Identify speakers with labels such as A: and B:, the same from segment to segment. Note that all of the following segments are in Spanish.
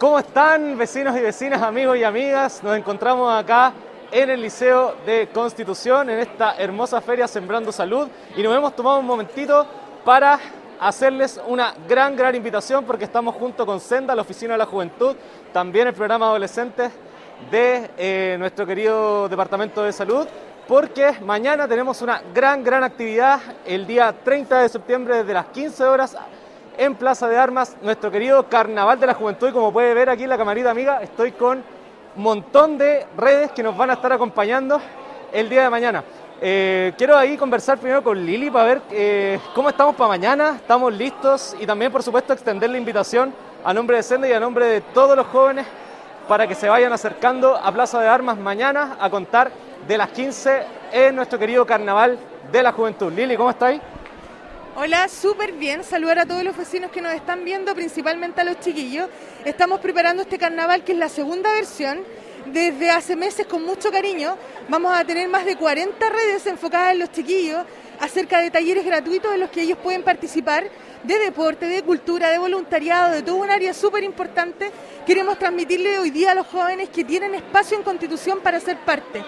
A: ¿Cómo están vecinos y vecinas, amigos y amigas? Nos encontramos acá en el Liceo de Constitución, en esta hermosa feria Sembrando Salud, y nos hemos tomado un momentito para hacerles una gran, gran invitación porque estamos junto con Senda, la Oficina de la Juventud, también el programa Adolescentes de eh, nuestro querido Departamento de Salud, porque mañana tenemos una gran, gran actividad el día 30 de septiembre desde las 15 horas en Plaza de Armas, nuestro querido Carnaval de la Juventud. Y como puede ver aquí en la camarita amiga, estoy con un montón de redes que nos van a estar acompañando el día de mañana. Eh, quiero ahí conversar primero con Lili para ver eh, cómo estamos para mañana, estamos listos y también por supuesto extender la invitación a nombre de Senda y a nombre de todos los jóvenes para que se vayan acercando a Plaza de Armas mañana a contar de las 15 en nuestro querido Carnaval de la Juventud. Lili, ¿cómo estáis?
B: Hola, súper bien. Saludar a todos los vecinos que nos están viendo, principalmente a los chiquillos. Estamos preparando este carnaval que es la segunda versión. Desde hace meses con mucho cariño vamos a tener más de 40 redes enfocadas en los chiquillos acerca de talleres gratuitos en los que ellos pueden participar de deporte, de cultura, de voluntariado, de todo un área súper importante. Queremos transmitirle hoy día a los jóvenes que tienen espacio en Constitución para ser parte.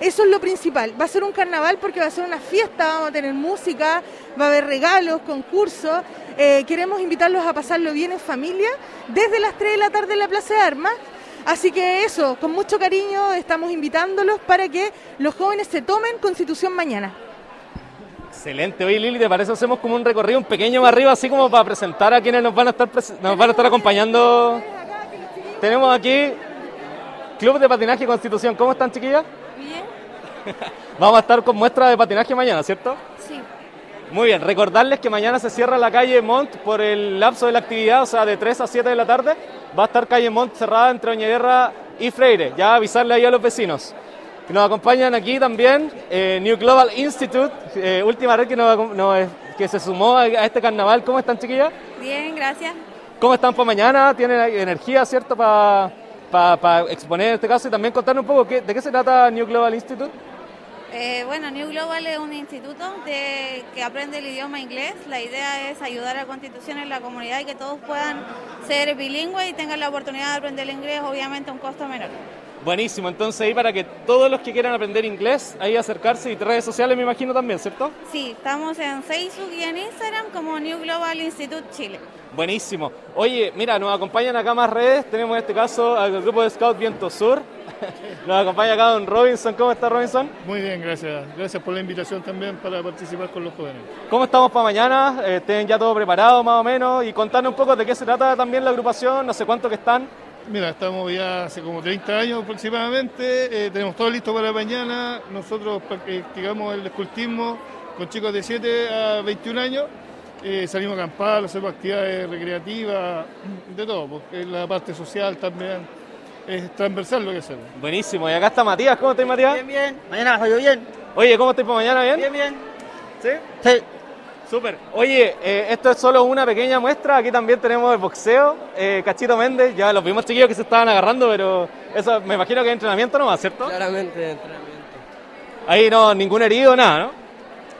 B: Eso es lo principal. Va a ser un carnaval porque va a ser una fiesta, vamos a tener música, va a haber regalos, concursos. Eh, queremos invitarlos a pasarlo bien en familia desde las 3 de la tarde en la Plaza de Armas. Así que eso, con mucho cariño estamos invitándolos para que los jóvenes se tomen Constitución mañana.
A: Excelente. Oye, Lili, ¿te parece hacemos como un recorrido un pequeño más arriba, así como para presentar a quienes nos van a estar, nos van a estar acompañando? Tenemos aquí Club de Patinaje Constitución. ¿Cómo están, chiquillas? Vamos a estar con muestra de patinaje mañana, ¿cierto?
B: Sí.
A: Muy bien, recordarles que mañana se cierra la calle Mont por el lapso de la actividad, o sea, de 3 a 7 de la tarde. Va a estar calle Mont cerrada entre Oñeguerra y Freire. Ya avisarle ahí a los vecinos. Nos acompañan aquí también eh, New Global Institute, eh, última red que, nos, que se sumó a, este carnaval. ¿Cómo están, chiquillas?
B: Bien, gracias.
A: ¿Cómo están para mañana? ¿Tienen energía, cierto, para para exponer en este caso y también contar un poco qué, de qué se trata New Global Institute?
C: Eh, bueno, New Global es un instituto de, que aprende el idioma inglés. La idea es ayudar a Constitución en la comunidad y que todos puedan ser bilingües y tengan la oportunidad de aprender el inglés, obviamente a un costo menor.
A: Buenísimo, entonces ahí para que todos los que quieran aprender inglés, ahí acercarse y redes sociales me imagino también, ¿cierto?
C: Sí, estamos en Facebook y en Instagram como New Global Institute Chile.
A: Buenísimo. Oye, mira, nos acompañan acá más redes, tenemos en este caso al grupo de Scout Viento Sur, Nos acompaña acá don Robinson. ¿Cómo está Robinson?
D: Muy bien, gracias. Gracias por la invitación también para participar con los jóvenes.
A: ¿Cómo estamos para mañana? Eh, ¿Tienen ya todo preparado más o menos? Y contarnos un poco de qué se trata también la agrupación, no sé cuánto que están.
D: Mira, estamos ya hace como 30 años aproximadamente, eh, tenemos todo listo para mañana. Nosotros practicamos el escultismo con chicos de 7 a 21 años. Eh, salimos a acampar, hacemos actividades recreativas, de todo, porque la parte social también es transversal lo que hacemos.
A: Buenísimo. Y acá está Matías. ¿Cómo estás, Matías?
E: Bien, bien. Mañana va bien.
A: Oye, ¿cómo estás para mañana? ¿Bien?
E: Bien, bien.
A: ¿Sí?
E: Sí.
A: Súper. Oye, eh, esto es solo una pequeña muestra. Aquí también tenemos el boxeo. Eh, Cachito Méndez, ya los vimos chiquillos que se estaban agarrando, pero eso me imagino que es entrenamiento nomás, ¿cierto?
E: Claramente, entrenamiento.
A: Ahí no, ningún herido, nada,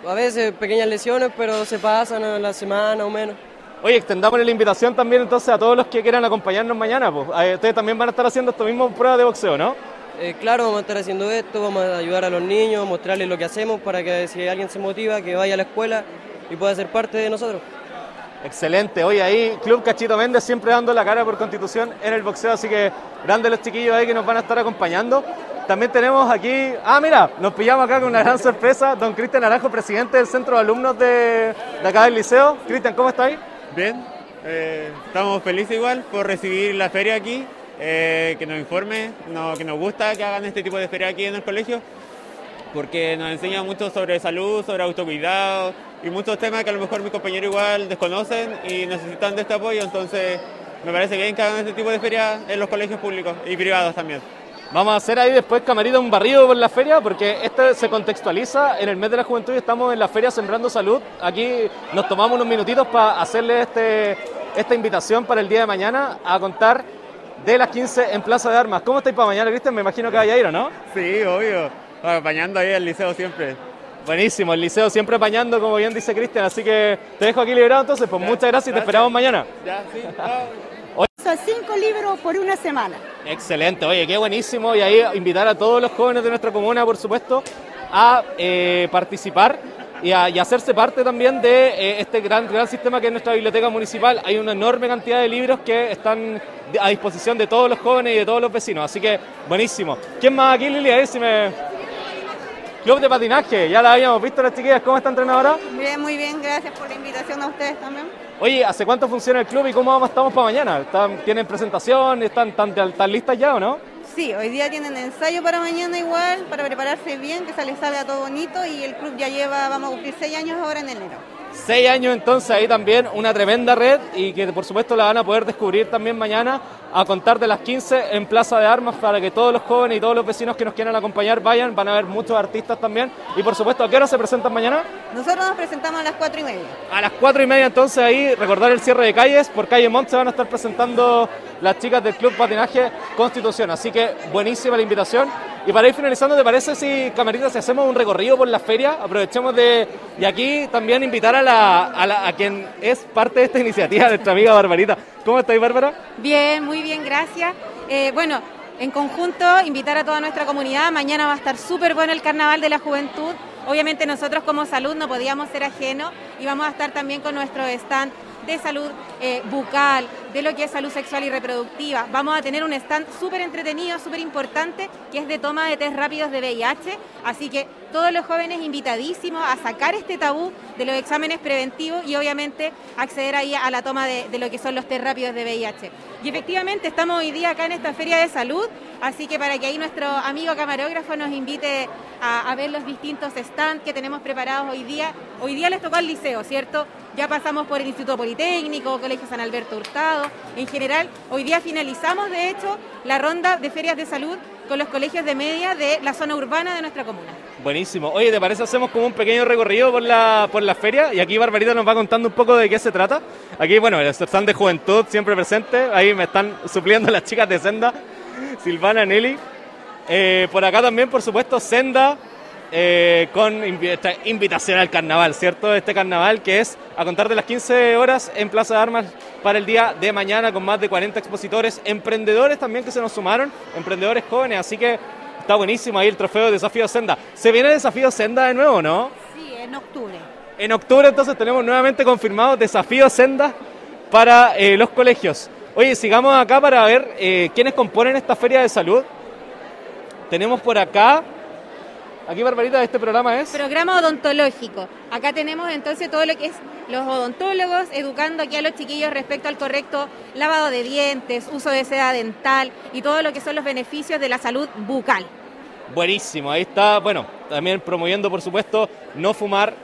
A: ¿no?
E: A veces pequeñas lesiones, pero se pasan a la semana o menos.
A: Oye, extendamos la invitación también entonces a todos los que quieran acompañarnos mañana. Pues. Ustedes también van a estar haciendo esto mismo pruebas de boxeo, ¿no?
E: Eh, claro, vamos a estar haciendo esto, vamos a ayudar a los niños, mostrarles lo que hacemos para que si alguien se motiva, que vaya a la escuela y pueda ser parte de nosotros.
A: Excelente, hoy ahí Club Cachito Méndez siempre dando la cara por constitución en el boxeo, así que grandes los chiquillos ahí que nos van a estar acompañando. También tenemos aquí, ah mira, nos pillamos acá con una gran sorpresa, don Cristian Naranjo, presidente del centro de alumnos de, de acá del liceo. Cristian, ¿cómo estáis?
F: Bien, eh, estamos felices igual por recibir la feria aquí, eh, que nos informe, que nos gusta que hagan este tipo de feria aquí en el colegio, porque nos enseña mucho sobre salud, sobre autocuidado y muchos temas que a lo mejor mis compañeros igual desconocen y necesitan de este apoyo, entonces me parece bien que hagan este tipo de feria en los colegios públicos y privados también.
A: Vamos a hacer ahí después, camarita, un barrido por la feria, porque este se contextualiza en el mes de la juventud y estamos en la feria Sembrando Salud. Aquí nos tomamos unos minutitos para hacerle este, esta invitación para el día de mañana a contar de las 15 en Plaza de Armas. ¿Cómo estáis para mañana, Cristian? Me imagino que vaya a ir, ¿o no?
F: Sí, obvio. Apañando ahí el liceo siempre.
A: Buenísimo, el liceo siempre apañando, como bien dice Cristian. Así que te dejo aquí liberado entonces. Pues muchas gracias y te esperamos mañana.
F: Ya, sí.
G: Son cinco libros por una semana.
A: Excelente, oye, qué buenísimo. Y ahí invitar a todos los jóvenes de nuestra comuna, por supuesto, a eh, participar y a, y hacerse parte también de eh, este gran, gran sistema que es nuestra biblioteca municipal. Hay una enorme cantidad de libros que están a disposición de todos los jóvenes y de todos los vecinos. Así que, buenísimo. ¿Quién más aquí, Lili? A ver si me... Club de patinaje, ya la habíamos visto las chiquillas. ¿Cómo está entrenadora?
H: Bien, muy bien, gracias por la invitación a ustedes también.
A: Oye, ¿hace cuánto funciona el club y cómo vamos, estamos para mañana? ¿Están, ¿Tienen presentación? ¿Están, están, están listas ya o no?
H: Sí, hoy día tienen ensayo para mañana igual, para prepararse bien, que se les salga todo bonito y el club ya lleva, vamos a cumplir seis años ahora en enero.
A: Seis años entonces ahí también, una tremenda red y que por supuesto la van a poder descubrir también mañana a contar de las 15 en Plaza de Armas para que todos los jóvenes y todos los vecinos que nos quieran acompañar vayan, van a ver muchos artistas también y por supuesto, ¿a qué hora se presentan mañana?
H: Nosotros nos presentamos a las cuatro y media.
A: A las cuatro y media entonces ahí recordar el cierre de calles, por calle Mont se van a estar presentando las chicas del Club Patinaje Constitución, así que buenísima la invitación. Y para ir finalizando, ¿te parece si, Camarita, si hacemos un recorrido por la feria? Aprovechemos de... Y aquí también invitar a, la, a, quien es parte de esta iniciativa, nuestra amiga Barbarita. ¿Cómo estáis, Bárbara?
I: Bien, muy bien, gracias. Eh, bueno, en conjunto, invitar a toda nuestra comunidad. Mañana va a estar súper bueno el Carnaval de la Juventud. Obviamente nosotros como salud no podíamos ser ajenos y vamos a estar también con nuestro stand de salud eh, bucal, de lo que es salud sexual y reproductiva. Vamos a tener un stand súper entretenido, súper importante, que es de toma de test rápidos de VIH. Así que todos los jóvenes invitadísimos a sacar este tabú de los exámenes preventivos y obviamente acceder ahí a la toma de, de lo que son los test rápidos de VIH. Y efectivamente estamos hoy día acá en esta feria de salud, así que para que ahí nuestro amigo camarógrafo nos invite a, a ver los distintos stands que tenemos preparados hoy día. Hoy día les tocó al liceo, ¿cierto? Ya pasamos por el Instituto Politécnico, Colegio San Alberto Hurtado. En general, hoy día finalizamos, de hecho, la ronda de ferias de salud con los colegios de media de la zona urbana de nuestra comuna.
A: Buenísimo. Oye, ¿te parece hacemos como un pequeño recorrido por la, por la feria? Y aquí Barbarita nos va contando un poco de qué se trata. Aquí, bueno, el stand de juventud siempre presente. Ahí me están supliendo las chicas de Senda, Silvana, Nelly. Eh, por acá también, por supuesto, Senda, eh, con esta invitación al carnaval, ¿cierto? Este carnaval que es a contar de las 15 horas en Plaza de Armas para el día de mañana con más de 40 expositores, emprendedores también que se nos sumaron, emprendedores jóvenes, así que está buenísimo ahí el trofeo de Desafío Senda. ¿Se viene el Desafío Senda de nuevo, no?
H: Sí, en octubre.
A: En octubre entonces tenemos nuevamente confirmado Desafío Senda para eh, los colegios. Oye, sigamos acá para ver eh, quiénes componen esta feria de salud. Tenemos por acá Aquí, Barbarita, este programa es...
I: Programa odontológico. Acá tenemos entonces todo lo que es los odontólogos educando aquí a los chiquillos respecto al correcto lavado de dientes, uso de seda dental y todo lo que son los beneficios de la salud bucal.
A: Buenísimo, ahí está, bueno, también promoviendo, por supuesto, no fumar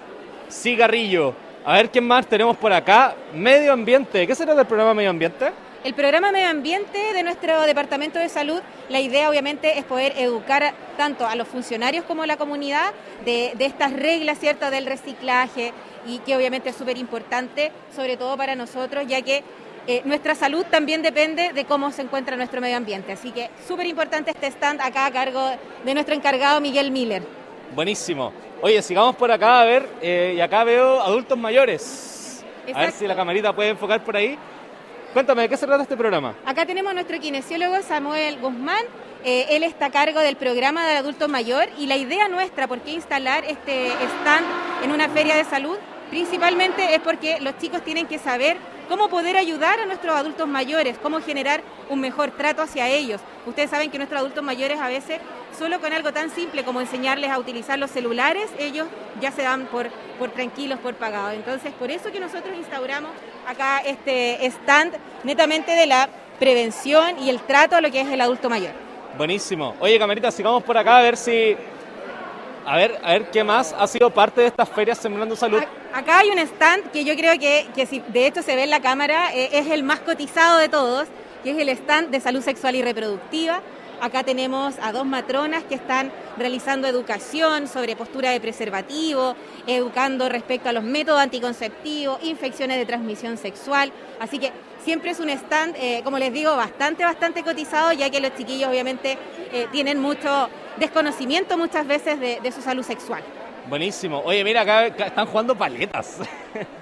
A: cigarrillo. A ver, ¿quién más tenemos por acá? Medio ambiente. ¿Qué será del programa Medio Ambiente?
I: El programa Medio Ambiente de nuestro Departamento de Salud, la idea obviamente es poder educar tanto a los funcionarios como a la comunidad de, de estas reglas, ¿cierto?, del reciclaje y que obviamente es súper importante, sobre todo para nosotros, ya que eh, nuestra salud también depende de cómo se encuentra nuestro medio ambiente. Así que súper importante este stand acá a cargo de nuestro encargado Miguel Miller.
A: Buenísimo. Oye, sigamos por acá a ver, eh, y acá veo adultos mayores. A ver si la camarita puede enfocar por ahí. Cuéntame, ¿de qué se trata este programa?
I: Acá tenemos a nuestro kinesiólogo Samuel Guzmán. Eh, él está a cargo del programa del adulto mayor y la idea nuestra, por qué instalar este stand en una feria de salud, principalmente es porque los chicos tienen que saber cómo poder ayudar a nuestros adultos mayores, cómo generar un mejor trato hacia ellos. Ustedes saben que nuestros adultos mayores a veces, solo con algo tan simple como enseñarles a utilizar los celulares, ellos ya se dan por, por tranquilos, por pagados. Entonces, por eso que nosotros instauramos acá este stand netamente de la prevención y el trato a lo que es el adulto mayor.
A: Buenísimo. Oye, Camarita, sigamos por acá a ver si... A ver, a ver qué más ha sido parte de estas ferias Sembrando Salud.
I: Acá hay un stand que yo creo que, que si de hecho se ve en la cámara, eh, es el más cotizado de todos, que es el stand de salud sexual y reproductiva. Acá tenemos a dos matronas que están realizando educación sobre postura de preservativo, educando respecto a los métodos anticonceptivos, infecciones de transmisión sexual. Así que siempre es un stand, eh, como les digo, bastante, bastante cotizado, ya que los chiquillos obviamente eh, tienen mucho desconocimiento muchas veces de, de, su salud sexual.
A: Buenísimo. Oye, mira, acá, acá están jugando paletas.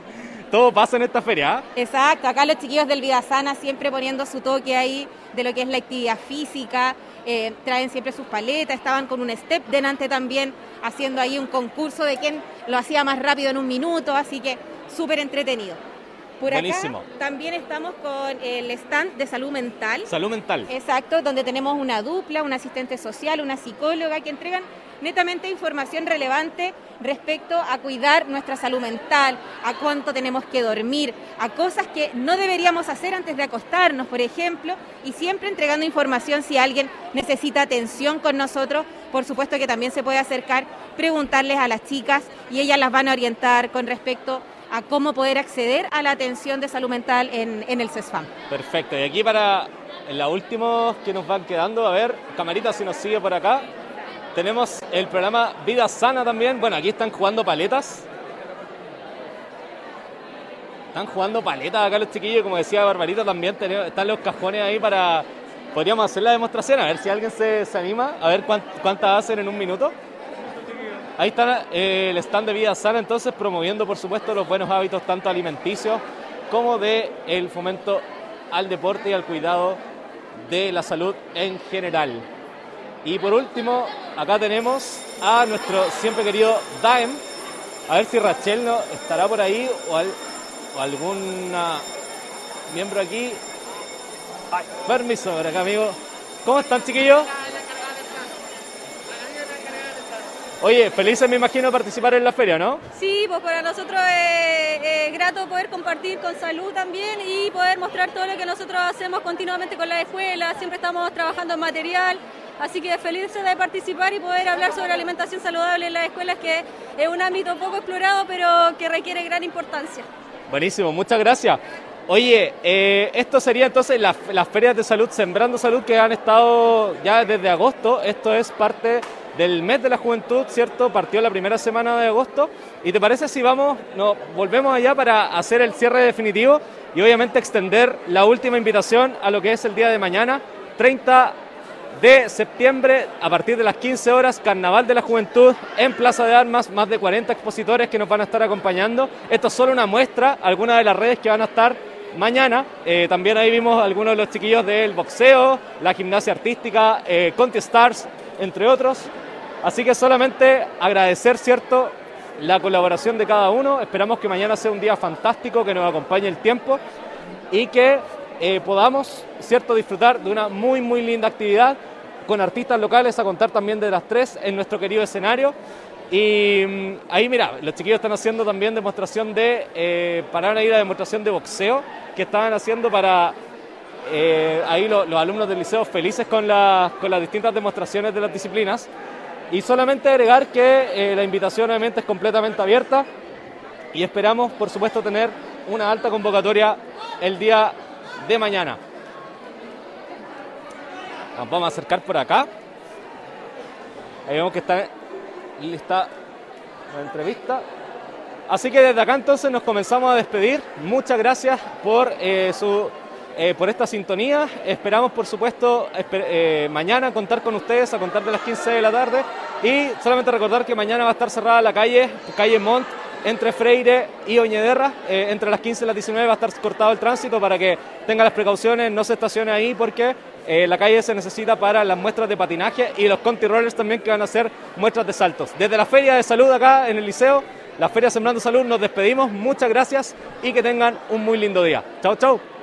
A: todo pasa en esta feria. ¿ah?
I: Exacto, acá los chiquillos del Vida Sana siempre poniendo su toque ahí de lo que es la actividad física, eh, traen siempre sus paletas, estaban con un step delante también haciendo ahí un concurso de quién lo hacía más rápido en un minuto, así que súper entretenido. Por
A: Buenísimo.
I: acá también estamos con el stand de salud mental.
A: Salud mental.
I: Exacto, donde tenemos una dupla, una asistente social, una psicóloga que entregan netamente información relevante respecto a cuidar nuestra salud mental, a cuánto tenemos que dormir, a cosas que no deberíamos hacer antes de acostarnos, por ejemplo, y siempre entregando información si alguien necesita atención con nosotros. Por supuesto que también se puede acercar, preguntarles a las chicas y ellas las van a orientar con respecto a cómo poder acceder a la atención de salud mental en, en el CESFAM.
A: Perfecto. Y aquí para la última que nos van quedando, a ver, camarita si nos sigue por acá. Tenemos el programa Vida Sana también. Bueno, aquí están jugando paletas. Están jugando paletas acá los chiquillos, como decía Barbarita, también están los cajones ahí para... Podríamos hacer la demostración, a ver si alguien se, se anima, a ver cuántas hacen en un minuto. Ahí está eh, el stand de Vida Sana, entonces promoviendo, por supuesto, los buenos hábitos tanto alimenticios como de el fomento al deporte y al cuidado de la salud en general. Y por último, acá tenemos a nuestro siempre querido Daem. A ver si Rachel no estará por ahí o, alguna miembro aquí. Permiso por acá, amigo. ¿Cómo están, chiquillos? Oye, felices me imagino participar en la feria, ¿no?
J: Sí, pues para nosotros es, grato poder compartir con salud también y poder mostrar todo lo que nosotros hacemos continuamente con la escuela, siempre estamos trabajando en material, así que felices de participar y poder hablar sobre alimentación saludable en las escuelas, que es un ámbito poco explorado, pero que requiere gran importancia.
A: Buenísimo, muchas gracias. Oye, eh, esto sería entonces las, las ferias de salud, Sembrando Salud, que han estado ya desde agosto. Esto es parte del mes de la juventud, ¿cierto? Partió la primera semana de agosto. ¿Y te parece si vamos, nos volvemos allá para hacer el cierre definitivo y obviamente extender la última invitación a lo que es el día de mañana, 30 de septiembre, a partir de las 15 horas, Carnaval de la Juventud en Plaza de Armas, más de 40 expositores que nos van a estar acompañando. Esto es solo una muestra, algunas de las redes que van a estar mañana. Eh, también ahí vimos algunos de los chiquillos del boxeo, la gimnasia artística, eh, Conti Stars, entre otros. Así que solamente agradecer, ¿cierto?, la colaboración de cada uno. Esperamos que mañana sea un día fantástico, que nos acompañe el tiempo y que eh, podamos, ¿cierto?, disfrutar de una muy, muy linda actividad con artistas locales, a contar también de las tres en nuestro querido escenario. Y mm, ahí, mira, los chiquillos están haciendo también demostración de, eh, para ir a demostración de boxeo, que estaban haciendo para eh, ahí los alumnos del liceo felices con, con las distintas demostraciones de las disciplinas. Y solamente agregar que eh, la invitación obviamente es completamente abierta y esperamos, por supuesto, tener una alta convocatoria el día de mañana. Nos vamos a acercar por acá. Ahí vemos que está lista la entrevista. Así que desde acá entonces nos comenzamos a despedir. Muchas gracias por eh, su eh, por esta sintonía. Esperamos, por supuesto, eh, mañana contar con ustedes a contar de las 15 de la tarde. Y solamente recordar que mañana va a estar cerrada la calle, calle Mont, entre Freire y Oñederra. Eh, entre las 15 y las 19 va a estar cortado el tránsito para que tenga las precauciones, no se estacione ahí porque la calle se necesita para las muestras de patinaje y los conti rollers también que van a hacer muestras de saltos. Desde la Feria de Salud acá en el liceo, la Feria Sembrando Salud, nos despedimos. Muchas gracias y que tengan un muy lindo día. Chao, chao.